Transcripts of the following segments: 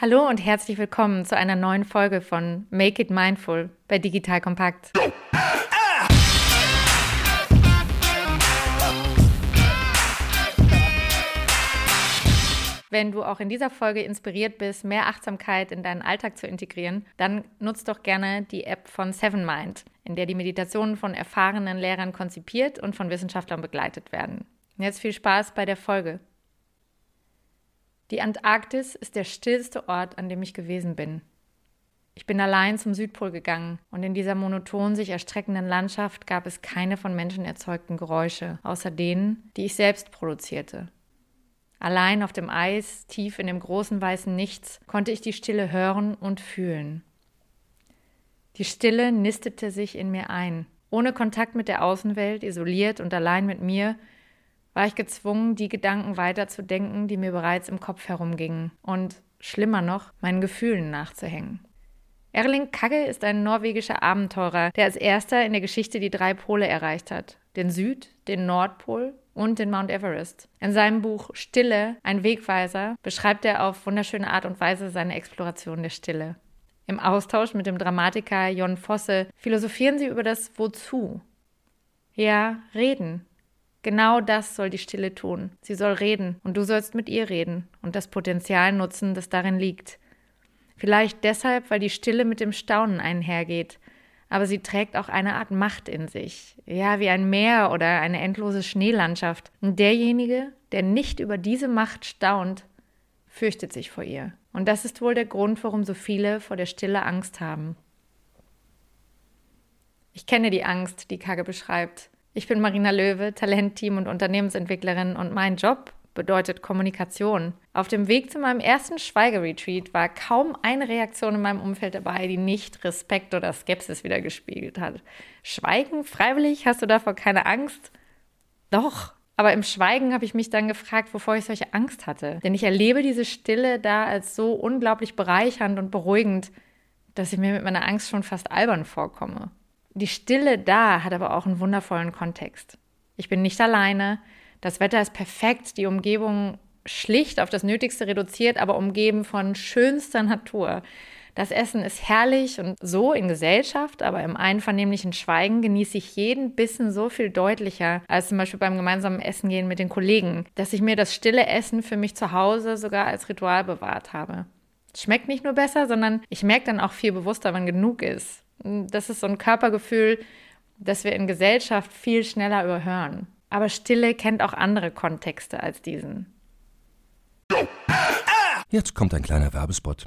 Hallo und herzlich willkommen zu einer neuen Folge von Make It Mindful bei Digital Kompakt. Wenn du auch in dieser Folge inspiriert bist, mehr Achtsamkeit in deinen Alltag zu integrieren, dann nutzt doch gerne die App von Seven Mind, in der die Meditationen von erfahrenen Lehrern konzipiert und von Wissenschaftlern begleitet werden. jetzt viel Spaß bei der Folge. Die Antarktis ist der stillste Ort, an dem ich gewesen bin. Ich bin allein zum Südpol gegangen und in dieser monoton sich erstreckenden Landschaft gab es keine von Menschen erzeugten Geräusche, außer denen, die ich selbst produzierte. Allein auf dem Eis, tief in dem großen weißen Nichts, konnte ich die Stille hören und fühlen. Die Stille nistete sich in mir ein. Ohne Kontakt mit der Außenwelt, isoliert und allein mit mir, war ich gezwungen, die Gedanken weiterzudenken, die mir bereits im Kopf herumgingen und, schlimmer noch, meinen Gefühlen nachzuhängen. Erling Kagge ist ein norwegischer Abenteurer, der als erster in der Geschichte die drei Pole erreicht hat: den Süd-, den Nordpol und den Mount Everest. In seinem Buch Stille, ein Wegweiser, beschreibt er auf wunderschöne Art und Weise seine Exploration der Stille. Im Austausch mit dem Dramatiker Jon Fosse philosophieren sie über das Wozu. Ja, reden, Genau das soll die Stille tun. Sie soll reden und du sollst mit ihr reden und das Potenzial nutzen, das darin liegt. Vielleicht deshalb, weil die Stille mit dem Staunen einhergeht, aber sie trägt auch eine Art Macht in sich, ja, wie ein Meer oder eine endlose Schneelandschaft. Und derjenige, der nicht über diese Macht staunt, fürchtet sich vor ihr. Und das ist wohl der Grund, warum so viele vor der Stille Angst haben. Ich kenne die Angst, die Kage beschreibt. Ich bin Marina Löwe, Talentteam und Unternehmensentwicklerin und mein Job bedeutet Kommunikation. Auf dem Weg zu meinem ersten Schweigeretreat war kaum eine Reaktion in meinem Umfeld dabei, die nicht Respekt oder Skepsis wiedergespiegelt hat. Schweigen freiwillig? Hast du davor keine Angst? Doch. Aber im Schweigen habe ich mich dann gefragt, wovor ich solche Angst hatte. Denn ich erlebe diese Stille da als so unglaublich bereichernd und beruhigend, dass ich mir mit meiner Angst schon fast albern vorkomme. Die Stille da hat aber auch einen wundervollen Kontext. Ich bin nicht alleine, das Wetter ist perfekt, die Umgebung schlicht auf das Nötigste reduziert, aber umgeben von schönster Natur. Das Essen ist herrlich und so in Gesellschaft, aber im einvernehmlichen Schweigen genieße ich jeden Bissen so viel deutlicher als zum Beispiel beim gemeinsamen Essen gehen mit den Kollegen, dass ich mir das stille Essen für mich zu Hause sogar als Ritual bewahrt habe. Schmeckt nicht nur besser, sondern ich merke dann auch viel bewusster, wann genug ist. Das ist so ein Körpergefühl, das wir in Gesellschaft viel schneller überhören. Aber Stille kennt auch andere Kontexte als diesen. Jetzt kommt ein kleiner Werbespot.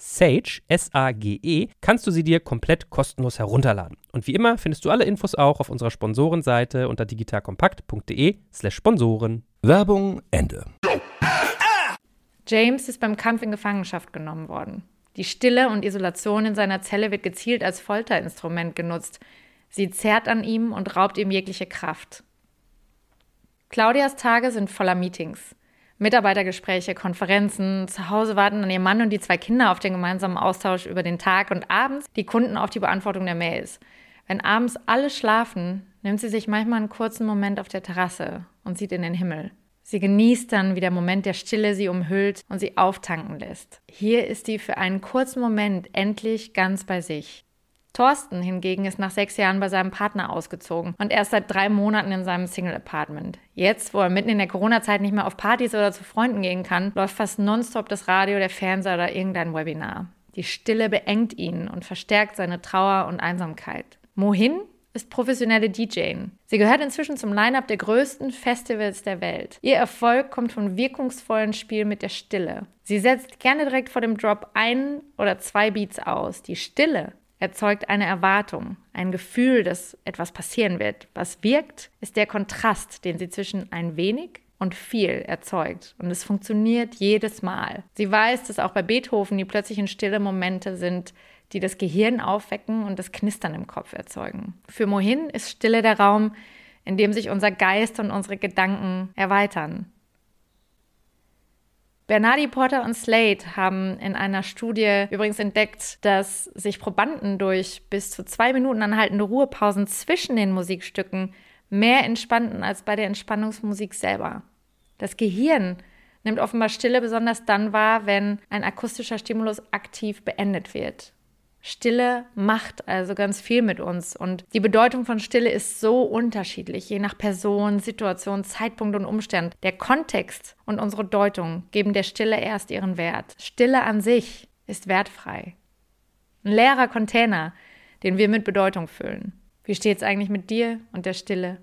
Sage, S-A-G-E, kannst du sie dir komplett kostenlos herunterladen. Und wie immer findest du alle Infos auch auf unserer Sponsorenseite unter digitalkompakt.de/slash Sponsoren. Werbung Ende. James ist beim Kampf in Gefangenschaft genommen worden. Die Stille und Isolation in seiner Zelle wird gezielt als Folterinstrument genutzt. Sie zerrt an ihm und raubt ihm jegliche Kraft. Claudias Tage sind voller Meetings. Mitarbeitergespräche, Konferenzen, zu Hause warten dann ihr Mann und die zwei Kinder auf den gemeinsamen Austausch über den Tag und abends die Kunden auf die Beantwortung der Mails. Wenn abends alle schlafen, nimmt sie sich manchmal einen kurzen Moment auf der Terrasse und sieht in den Himmel. Sie genießt dann, wie der Moment der Stille sie umhüllt und sie auftanken lässt. Hier ist sie für einen kurzen Moment endlich ganz bei sich. Thorsten hingegen ist nach sechs Jahren bei seinem Partner ausgezogen und erst seit drei Monaten in seinem Single-Apartment. Jetzt, wo er mitten in der Corona-Zeit nicht mehr auf Partys oder zu Freunden gehen kann, läuft fast nonstop das Radio, der Fernseher oder irgendein Webinar. Die Stille beengt ihn und verstärkt seine Trauer und Einsamkeit. Mohin ist professionelle DJing. Sie gehört inzwischen zum Line-up der größten Festivals der Welt. Ihr Erfolg kommt vom wirkungsvollen Spiel mit der Stille. Sie setzt gerne direkt vor dem Drop ein oder zwei Beats aus. Die Stille erzeugt eine Erwartung, ein Gefühl, dass etwas passieren wird. Was wirkt, ist der Kontrast, den sie zwischen ein wenig und viel erzeugt. Und es funktioniert jedes Mal. Sie weiß, dass auch bei Beethoven die plötzlichen stille Momente sind, die das Gehirn aufwecken und das Knistern im Kopf erzeugen. Für Mohin ist Stille der Raum, in dem sich unser Geist und unsere Gedanken erweitern. Bernardi Porter und Slade haben in einer Studie übrigens entdeckt, dass sich Probanden durch bis zu zwei Minuten anhaltende Ruhepausen zwischen den Musikstücken mehr entspannten als bei der Entspannungsmusik selber. Das Gehirn nimmt offenbar Stille besonders dann wahr, wenn ein akustischer Stimulus aktiv beendet wird. Stille macht also ganz viel mit uns und die Bedeutung von Stille ist so unterschiedlich, je nach Person, Situation, Zeitpunkt und Umstand. Der Kontext und unsere Deutung geben der Stille erst ihren Wert. Stille an sich ist wertfrei. Ein leerer Container, den wir mit Bedeutung füllen. Wie steht es eigentlich mit dir und der Stille?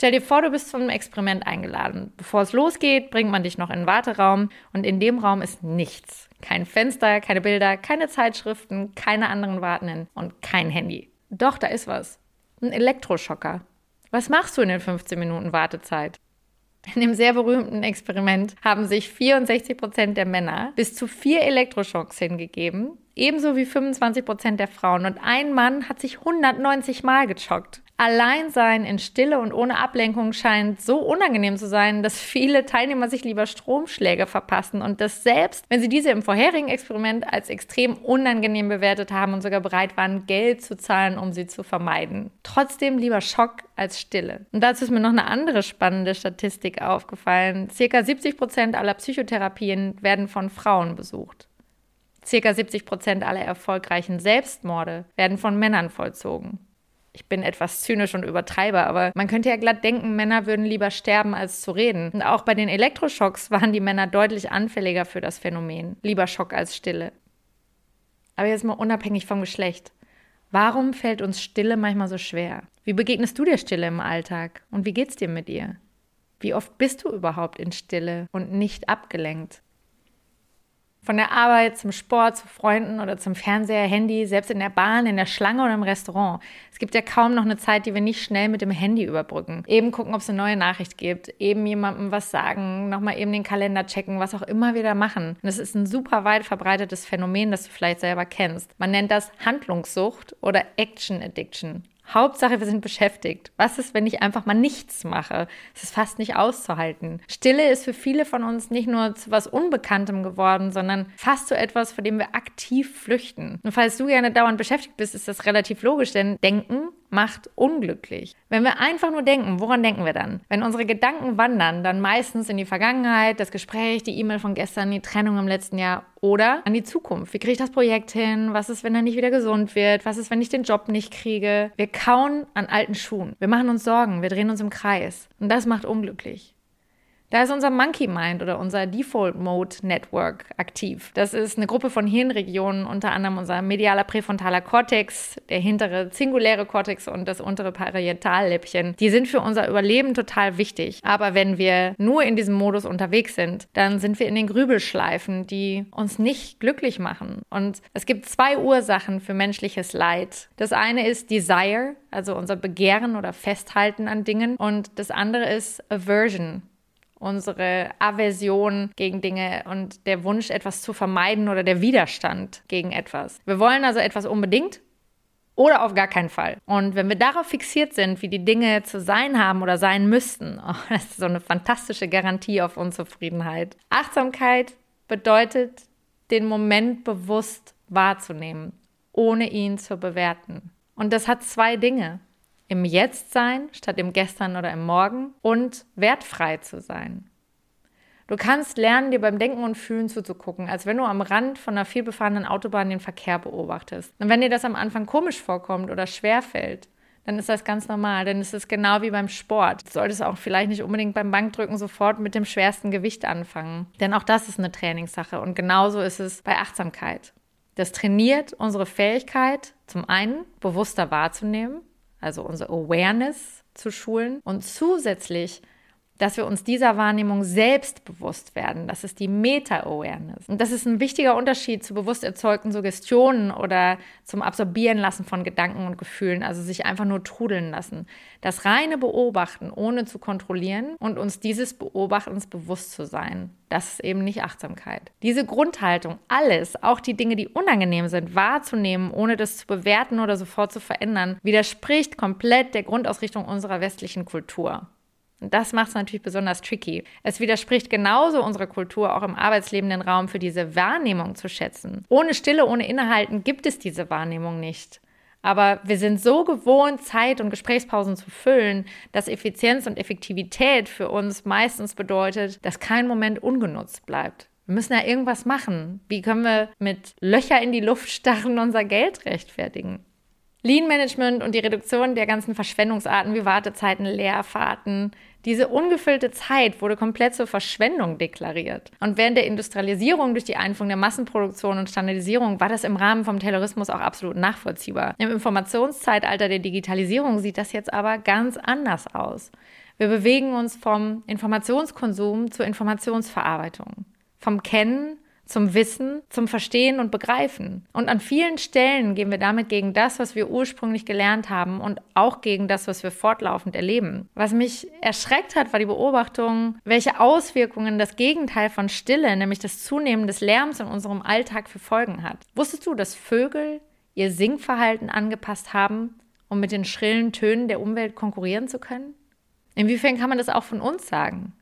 Stell dir vor, du bist zum Experiment eingeladen. Bevor es losgeht, bringt man dich noch in den Warteraum und in dem Raum ist nichts. Kein Fenster, keine Bilder, keine Zeitschriften, keine anderen Wartenden und kein Handy. Doch, da ist was. Ein Elektroschocker. Was machst du in den 15 Minuten Wartezeit? In dem sehr berühmten Experiment haben sich 64 Prozent der Männer bis zu vier Elektroschocks hingegeben, ebenso wie 25 Prozent der Frauen. Und ein Mann hat sich 190 Mal gechockt. Alleinsein in Stille und ohne Ablenkung scheint so unangenehm zu sein, dass viele Teilnehmer sich lieber Stromschläge verpassen und das selbst, wenn sie diese im vorherigen Experiment als extrem unangenehm bewertet haben und sogar bereit waren, Geld zu zahlen, um sie zu vermeiden. Trotzdem lieber Schock als Stille. Und dazu ist mir noch eine andere spannende Statistik aufgefallen. Circa 70 Prozent aller Psychotherapien werden von Frauen besucht. Circa 70 Prozent aller erfolgreichen Selbstmorde werden von Männern vollzogen ich bin etwas zynisch und übertreibe, aber man könnte ja glatt denken, Männer würden lieber sterben, als zu reden. Und auch bei den Elektroschocks waren die Männer deutlich anfälliger für das Phänomen. Lieber Schock als Stille. Aber jetzt mal unabhängig vom Geschlecht. Warum fällt uns Stille manchmal so schwer? Wie begegnest du der Stille im Alltag? Und wie geht's dir mit ihr? Wie oft bist du überhaupt in Stille und nicht abgelenkt? Von der Arbeit zum Sport, zu Freunden oder zum Fernseher, Handy, selbst in der Bahn, in der Schlange oder im Restaurant. Es gibt ja kaum noch eine Zeit, die wir nicht schnell mit dem Handy überbrücken. Eben gucken, ob es eine neue Nachricht gibt, eben jemandem was sagen, nochmal eben den Kalender checken, was auch immer wir da machen. Und das ist ein super weit verbreitetes Phänomen, das du vielleicht selber kennst. Man nennt das Handlungssucht oder Action Addiction. Hauptsache, wir sind beschäftigt. Was ist, wenn ich einfach mal nichts mache? Es ist fast nicht auszuhalten. Stille ist für viele von uns nicht nur zu was Unbekanntem geworden, sondern fast zu etwas, vor dem wir aktiv flüchten. Und falls du gerne dauernd beschäftigt bist, ist das relativ logisch, denn Denken macht unglücklich. Wenn wir einfach nur denken, woran denken wir dann? Wenn unsere Gedanken wandern, dann meistens in die Vergangenheit, das Gespräch, die E-Mail von gestern, die Trennung im letzten Jahr oder an die Zukunft. Wie kriege ich das Projekt hin? Was ist, wenn er nicht wieder gesund wird? Was ist, wenn ich den Job nicht kriege? Wir kauen an alten Schuhen. Wir machen uns Sorgen, wir drehen uns im Kreis. Und das macht unglücklich. Da ist unser Monkey Mind oder unser Default Mode Network aktiv. Das ist eine Gruppe von Hirnregionen, unter anderem unser medialer präfrontaler Kortex, der hintere singuläre Kortex und das untere Parientalläppchen. Die sind für unser Überleben total wichtig. Aber wenn wir nur in diesem Modus unterwegs sind, dann sind wir in den Grübelschleifen, die uns nicht glücklich machen. Und es gibt zwei Ursachen für menschliches Leid. Das eine ist Desire, also unser Begehren oder Festhalten an Dingen. Und das andere ist Aversion, unsere Aversion gegen Dinge und der Wunsch, etwas zu vermeiden oder der Widerstand gegen etwas. Wir wollen also etwas unbedingt oder auf gar keinen Fall. Und wenn wir darauf fixiert sind, wie die Dinge zu sein haben oder sein müssten, oh, das ist so eine fantastische Garantie auf Unzufriedenheit. Achtsamkeit bedeutet, den Moment bewusst wahrzunehmen, ohne ihn zu bewerten. Und das hat zwei Dinge im Jetzt sein statt im Gestern oder im Morgen und wertfrei zu sein. Du kannst lernen, dir beim Denken und Fühlen zuzugucken, als wenn du am Rand von einer vielbefahrenen Autobahn den Verkehr beobachtest. Und wenn dir das am Anfang komisch vorkommt oder schwer fällt, dann ist das ganz normal. Denn es ist genau wie beim Sport. Du solltest auch vielleicht nicht unbedingt beim Bankdrücken sofort mit dem schwersten Gewicht anfangen. Denn auch das ist eine Trainingssache. Und genauso ist es bei Achtsamkeit. Das trainiert unsere Fähigkeit, zum einen bewusster wahrzunehmen, also unsere Awareness zu schulen. Und zusätzlich dass wir uns dieser Wahrnehmung selbst bewusst werden. Das ist die Meta-Awareness. Und das ist ein wichtiger Unterschied zu bewusst erzeugten Suggestionen oder zum Absorbieren lassen von Gedanken und Gefühlen, also sich einfach nur trudeln lassen. Das reine Beobachten, ohne zu kontrollieren und uns dieses Beobachtens bewusst zu sein. Das ist eben nicht Achtsamkeit. Diese Grundhaltung, alles, auch die Dinge, die unangenehm sind, wahrzunehmen, ohne das zu bewerten oder sofort zu verändern, widerspricht komplett der Grundausrichtung unserer westlichen Kultur. Und das macht es natürlich besonders tricky. Es widerspricht genauso unserer Kultur, auch im Arbeitsleben den Raum für diese Wahrnehmung zu schätzen. Ohne Stille, ohne Innehalten gibt es diese Wahrnehmung nicht. Aber wir sind so gewohnt, Zeit und Gesprächspausen zu füllen, dass Effizienz und Effektivität für uns meistens bedeutet, dass kein Moment ungenutzt bleibt. Wir müssen ja irgendwas machen. Wie können wir mit Löcher in die Luft starren unser Geld rechtfertigen? Lean Management und die Reduktion der ganzen Verschwendungsarten wie Wartezeiten, Leerfahrten, diese ungefüllte Zeit wurde komplett zur Verschwendung deklariert. Und während der Industrialisierung durch die Einführung der Massenproduktion und Standardisierung war das im Rahmen vom Terrorismus auch absolut nachvollziehbar. Im Informationszeitalter der Digitalisierung sieht das jetzt aber ganz anders aus. Wir bewegen uns vom Informationskonsum zur Informationsverarbeitung, vom Kennen zum Wissen, zum Verstehen und Begreifen. Und an vielen Stellen gehen wir damit gegen das, was wir ursprünglich gelernt haben und auch gegen das, was wir fortlaufend erleben. Was mich erschreckt hat, war die Beobachtung, welche Auswirkungen das Gegenteil von Stille, nämlich das Zunehmen des Lärms in unserem Alltag für Folgen hat. Wusstest du, dass Vögel ihr Singverhalten angepasst haben, um mit den schrillen Tönen der Umwelt konkurrieren zu können? Inwiefern kann man das auch von uns sagen?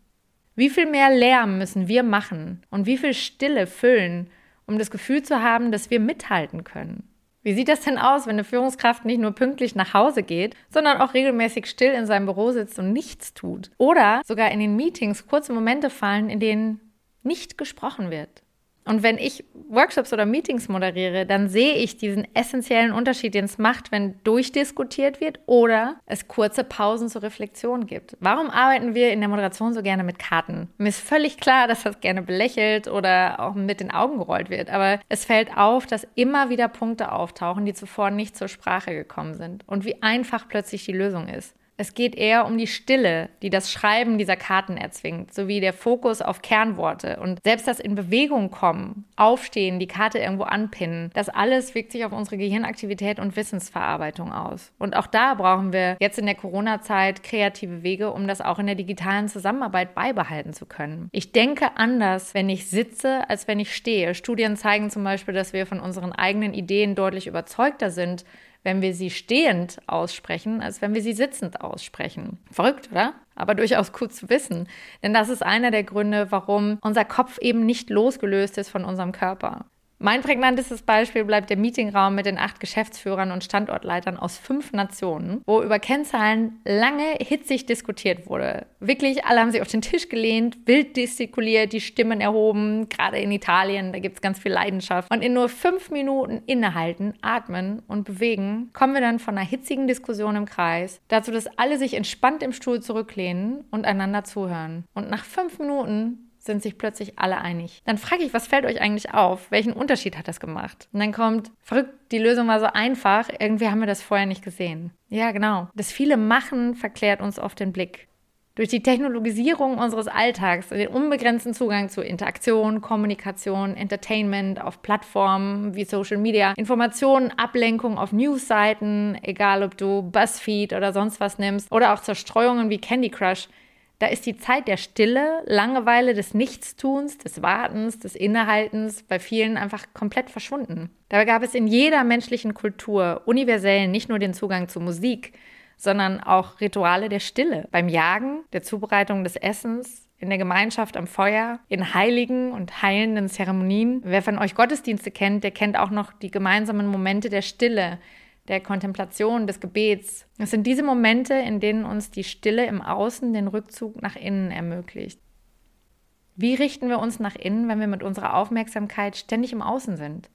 Wie viel mehr Lärm müssen wir machen und wie viel Stille füllen, um das Gefühl zu haben, dass wir mithalten können? Wie sieht das denn aus, wenn eine Führungskraft nicht nur pünktlich nach Hause geht, sondern auch regelmäßig still in seinem Büro sitzt und nichts tut? Oder sogar in den Meetings kurze Momente fallen, in denen nicht gesprochen wird? Und wenn ich Workshops oder Meetings moderiere, dann sehe ich diesen essentiellen Unterschied, den es macht, wenn durchdiskutiert wird oder es kurze Pausen zur Reflexion gibt. Warum arbeiten wir in der Moderation so gerne mit Karten? Mir ist völlig klar, dass das gerne belächelt oder auch mit den Augen gerollt wird, aber es fällt auf, dass immer wieder Punkte auftauchen, die zuvor nicht zur Sprache gekommen sind und wie einfach plötzlich die Lösung ist. Es geht eher um die Stille, die das Schreiben dieser Karten erzwingt, sowie der Fokus auf Kernworte und selbst das in Bewegung kommen, aufstehen, die Karte irgendwo anpinnen. Das alles wirkt sich auf unsere Gehirnaktivität und Wissensverarbeitung aus. Und auch da brauchen wir jetzt in der Corona-Zeit kreative Wege, um das auch in der digitalen Zusammenarbeit beibehalten zu können. Ich denke anders, wenn ich sitze, als wenn ich stehe. Studien zeigen zum Beispiel, dass wir von unseren eigenen Ideen deutlich überzeugter sind, wenn wir sie stehend aussprechen, als wenn wir sie sitzend aussprechen. Verrückt, oder? Aber durchaus gut zu wissen. Denn das ist einer der Gründe, warum unser Kopf eben nicht losgelöst ist von unserem Körper. Mein prägnantestes Beispiel bleibt der Meetingraum mit den acht Geschäftsführern und Standortleitern aus fünf Nationen, wo über Kennzahlen lange hitzig diskutiert wurde. Wirklich, alle haben sich auf den Tisch gelehnt, wild gestikuliert, die Stimmen erhoben, gerade in Italien, da gibt es ganz viel Leidenschaft. Und in nur fünf Minuten innehalten, atmen und bewegen, kommen wir dann von einer hitzigen Diskussion im Kreis dazu, dass alle sich entspannt im Stuhl zurücklehnen und einander zuhören. Und nach fünf Minuten sind sich plötzlich alle einig. Dann frage ich, was fällt euch eigentlich auf? Welchen Unterschied hat das gemacht? Und dann kommt, verrückt, die Lösung war so einfach, irgendwie haben wir das vorher nicht gesehen. Ja, genau. Das viele Machen verklärt uns oft den Blick. Durch die Technologisierung unseres Alltags, den unbegrenzten Zugang zu Interaktion, Kommunikation, Entertainment auf Plattformen wie Social Media, Informationen, Ablenkung auf Newsseiten, egal ob du BuzzFeed oder sonst was nimmst, oder auch Zerstreuungen wie Candy Crush, da ist die Zeit der Stille, Langeweile, des Nichtstuns, des Wartens, des Innehaltens bei vielen einfach komplett verschwunden. Dabei gab es in jeder menschlichen Kultur universell nicht nur den Zugang zu Musik, sondern auch Rituale der Stille. Beim Jagen, der Zubereitung des Essens, in der Gemeinschaft am Feuer, in heiligen und heilenden Zeremonien. Wer von euch Gottesdienste kennt, der kennt auch noch die gemeinsamen Momente der Stille, der Kontemplation, des Gebets. Es sind diese Momente, in denen uns die Stille im Außen den Rückzug nach innen ermöglicht. Wie richten wir uns nach innen, wenn wir mit unserer Aufmerksamkeit ständig im Außen sind?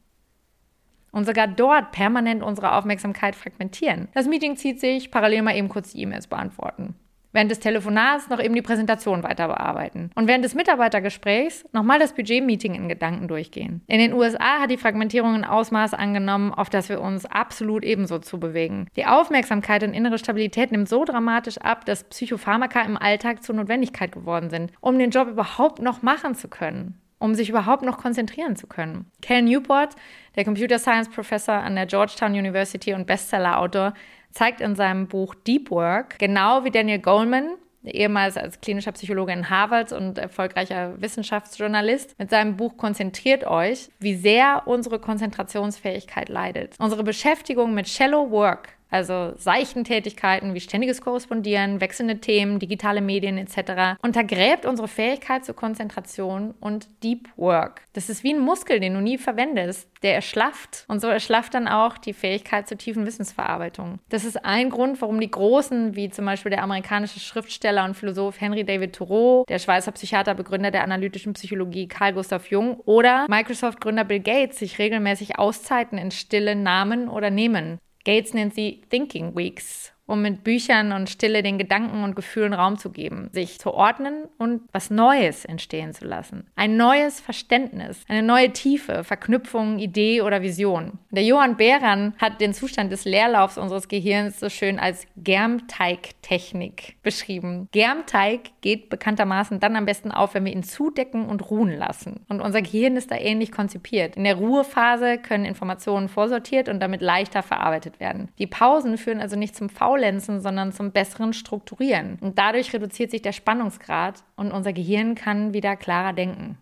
Und sogar dort permanent unsere Aufmerksamkeit fragmentieren. Das Meeting zieht sich, parallel mal eben kurz die E-Mails beantworten während des Telefonats noch eben die Präsentation weiter bearbeiten und während des Mitarbeitergesprächs nochmal das Budget-Meeting in Gedanken durchgehen. In den USA hat die Fragmentierung ein Ausmaß angenommen, auf das wir uns absolut ebenso zu bewegen. Die Aufmerksamkeit und innere Stabilität nimmt so dramatisch ab, dass Psychopharmaka im Alltag zur Notwendigkeit geworden sind, um den Job überhaupt noch machen zu können um sich überhaupt noch konzentrieren zu können. Cal Newport, der Computer Science Professor an der Georgetown University und Bestseller-Autor, zeigt in seinem Buch Deep Work, genau wie Daniel Goleman, ehemals als klinischer Psychologe in Harvard und erfolgreicher Wissenschaftsjournalist, mit seinem Buch Konzentriert euch, wie sehr unsere Konzentrationsfähigkeit leidet. Unsere Beschäftigung mit Shallow Work also seichten Tätigkeiten wie ständiges Korrespondieren, wechselnde Themen, digitale Medien etc., untergräbt unsere Fähigkeit zur Konzentration und Deep Work. Das ist wie ein Muskel, den du nie verwendest. Der erschlafft und so erschlafft dann auch die Fähigkeit zur tiefen Wissensverarbeitung. Das ist ein Grund, warum die Großen, wie zum Beispiel der amerikanische Schriftsteller und Philosoph Henry David Thoreau, der Schweizer Psychiater, Begründer der analytischen Psychologie Carl Gustav Jung oder Microsoft-Gründer Bill Gates sich regelmäßig Auszeiten in Stille nahmen oder nehmen. Gates nennt sie Thinking Weeks um mit Büchern und Stille den Gedanken und Gefühlen Raum zu geben, sich zu ordnen und was Neues entstehen zu lassen. Ein neues Verständnis, eine neue Tiefe, Verknüpfung, Idee oder Vision. Der Johann Behran hat den Zustand des Leerlaufs unseres Gehirns so schön als Germteigtechnik beschrieben. Germteig geht bekanntermaßen dann am besten auf, wenn wir ihn zudecken und ruhen lassen. Und unser Gehirn ist da ähnlich konzipiert. In der Ruhephase können Informationen vorsortiert und damit leichter verarbeitet werden. Die Pausen führen also nicht zum Faulen, Faulenzen, sondern zum besseren Strukturieren. Und dadurch reduziert sich der Spannungsgrad und unser Gehirn kann wieder klarer denken.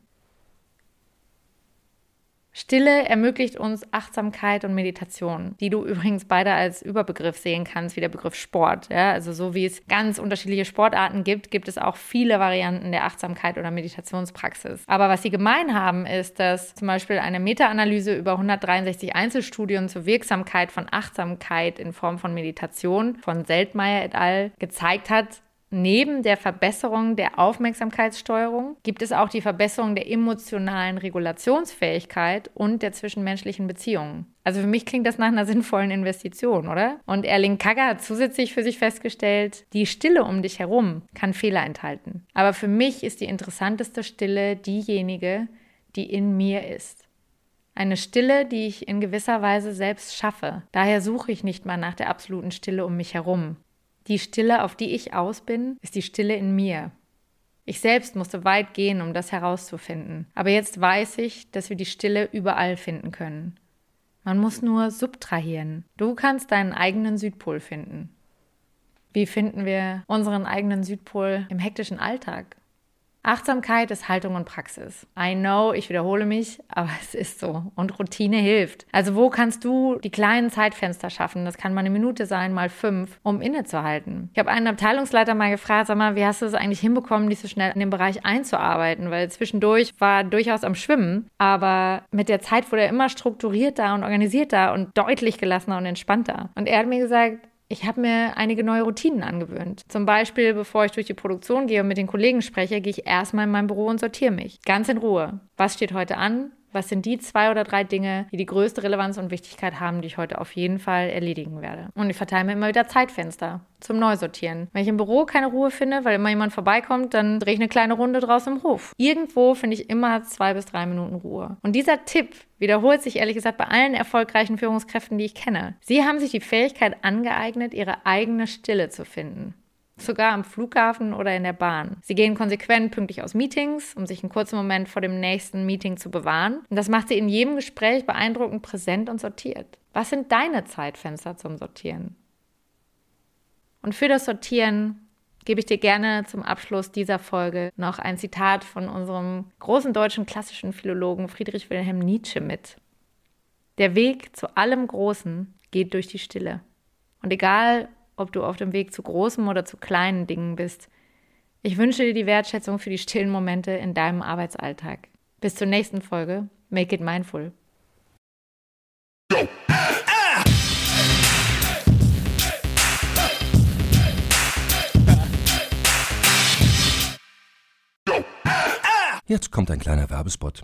Stille ermöglicht uns Achtsamkeit und Meditation, die du übrigens beide als Überbegriff sehen kannst, wie der Begriff Sport. Ja? Also so wie es ganz unterschiedliche Sportarten gibt, gibt es auch viele Varianten der Achtsamkeit oder Meditationspraxis. Aber was sie gemein haben, ist, dass zum Beispiel eine Meta-Analyse über 163 Einzelstudien zur Wirksamkeit von Achtsamkeit in Form von Meditation von Seltmeier et al. gezeigt hat, Neben der Verbesserung der Aufmerksamkeitssteuerung gibt es auch die Verbesserung der emotionalen Regulationsfähigkeit und der zwischenmenschlichen Beziehungen. Also für mich klingt das nach einer sinnvollen Investition, oder? Und Erling Kagger hat zusätzlich für sich festgestellt, die Stille um dich herum kann Fehler enthalten. Aber für mich ist die interessanteste Stille diejenige, die in mir ist. Eine Stille, die ich in gewisser Weise selbst schaffe. Daher suche ich nicht mal nach der absoluten Stille um mich herum. Die Stille, auf die ich aus bin, ist die Stille in mir. Ich selbst musste weit gehen, um das herauszufinden. Aber jetzt weiß ich, dass wir die Stille überall finden können. Man muss nur subtrahieren. Du kannst deinen eigenen Südpol finden. Wie finden wir unseren eigenen Südpol im hektischen Alltag? Achtsamkeit ist Haltung und Praxis. I know, ich wiederhole mich, aber es ist so. Und Routine hilft. Also wo kannst du die kleinen Zeitfenster schaffen? Das kann mal eine Minute sein, mal fünf, um innezuhalten. Ich habe einen Abteilungsleiter mal gefragt, sag mal, wie hast du es eigentlich hinbekommen, dich so schnell in den Bereich einzuarbeiten? Weil zwischendurch war durchaus am Schwimmen, aber mit der Zeit wurde er immer strukturierter und organisierter und deutlich gelassener und entspannter. Und er hat mir gesagt, ich habe mir einige neue Routinen angewöhnt. Zum Beispiel, bevor ich durch die Produktion gehe und mit den Kollegen spreche, gehe ich erstmal in mein Büro und sortiere mich. Ganz in Ruhe. Was steht heute an? Was sind die zwei oder drei Dinge, die die größte Relevanz und Wichtigkeit haben, die ich heute auf jeden Fall erledigen werde? Und ich verteile mir immer wieder Zeitfenster zum Neusortieren. Wenn ich im Büro keine Ruhe finde, weil immer jemand vorbeikommt, dann drehe ich eine kleine Runde draußen im Hof. Irgendwo finde ich immer zwei bis drei Minuten Ruhe. Und dieser Tipp wiederholt sich ehrlich gesagt bei allen erfolgreichen Führungskräften, die ich kenne. Sie haben sich die Fähigkeit angeeignet, ihre eigene Stille zu finden sogar am Flughafen oder in der Bahn. Sie gehen konsequent pünktlich aus Meetings, um sich einen kurzen Moment vor dem nächsten Meeting zu bewahren. Und das macht sie in jedem Gespräch beeindruckend präsent und sortiert. Was sind deine Zeitfenster zum Sortieren? Und für das Sortieren gebe ich dir gerne zum Abschluss dieser Folge noch ein Zitat von unserem großen deutschen klassischen Philologen Friedrich Wilhelm Nietzsche mit. Der Weg zu allem Großen geht durch die Stille. Und egal, ob du auf dem Weg zu großen oder zu kleinen Dingen bist. Ich wünsche dir die Wertschätzung für die stillen Momente in deinem Arbeitsalltag. Bis zur nächsten Folge. Make it mindful. Jetzt kommt ein kleiner Werbespot.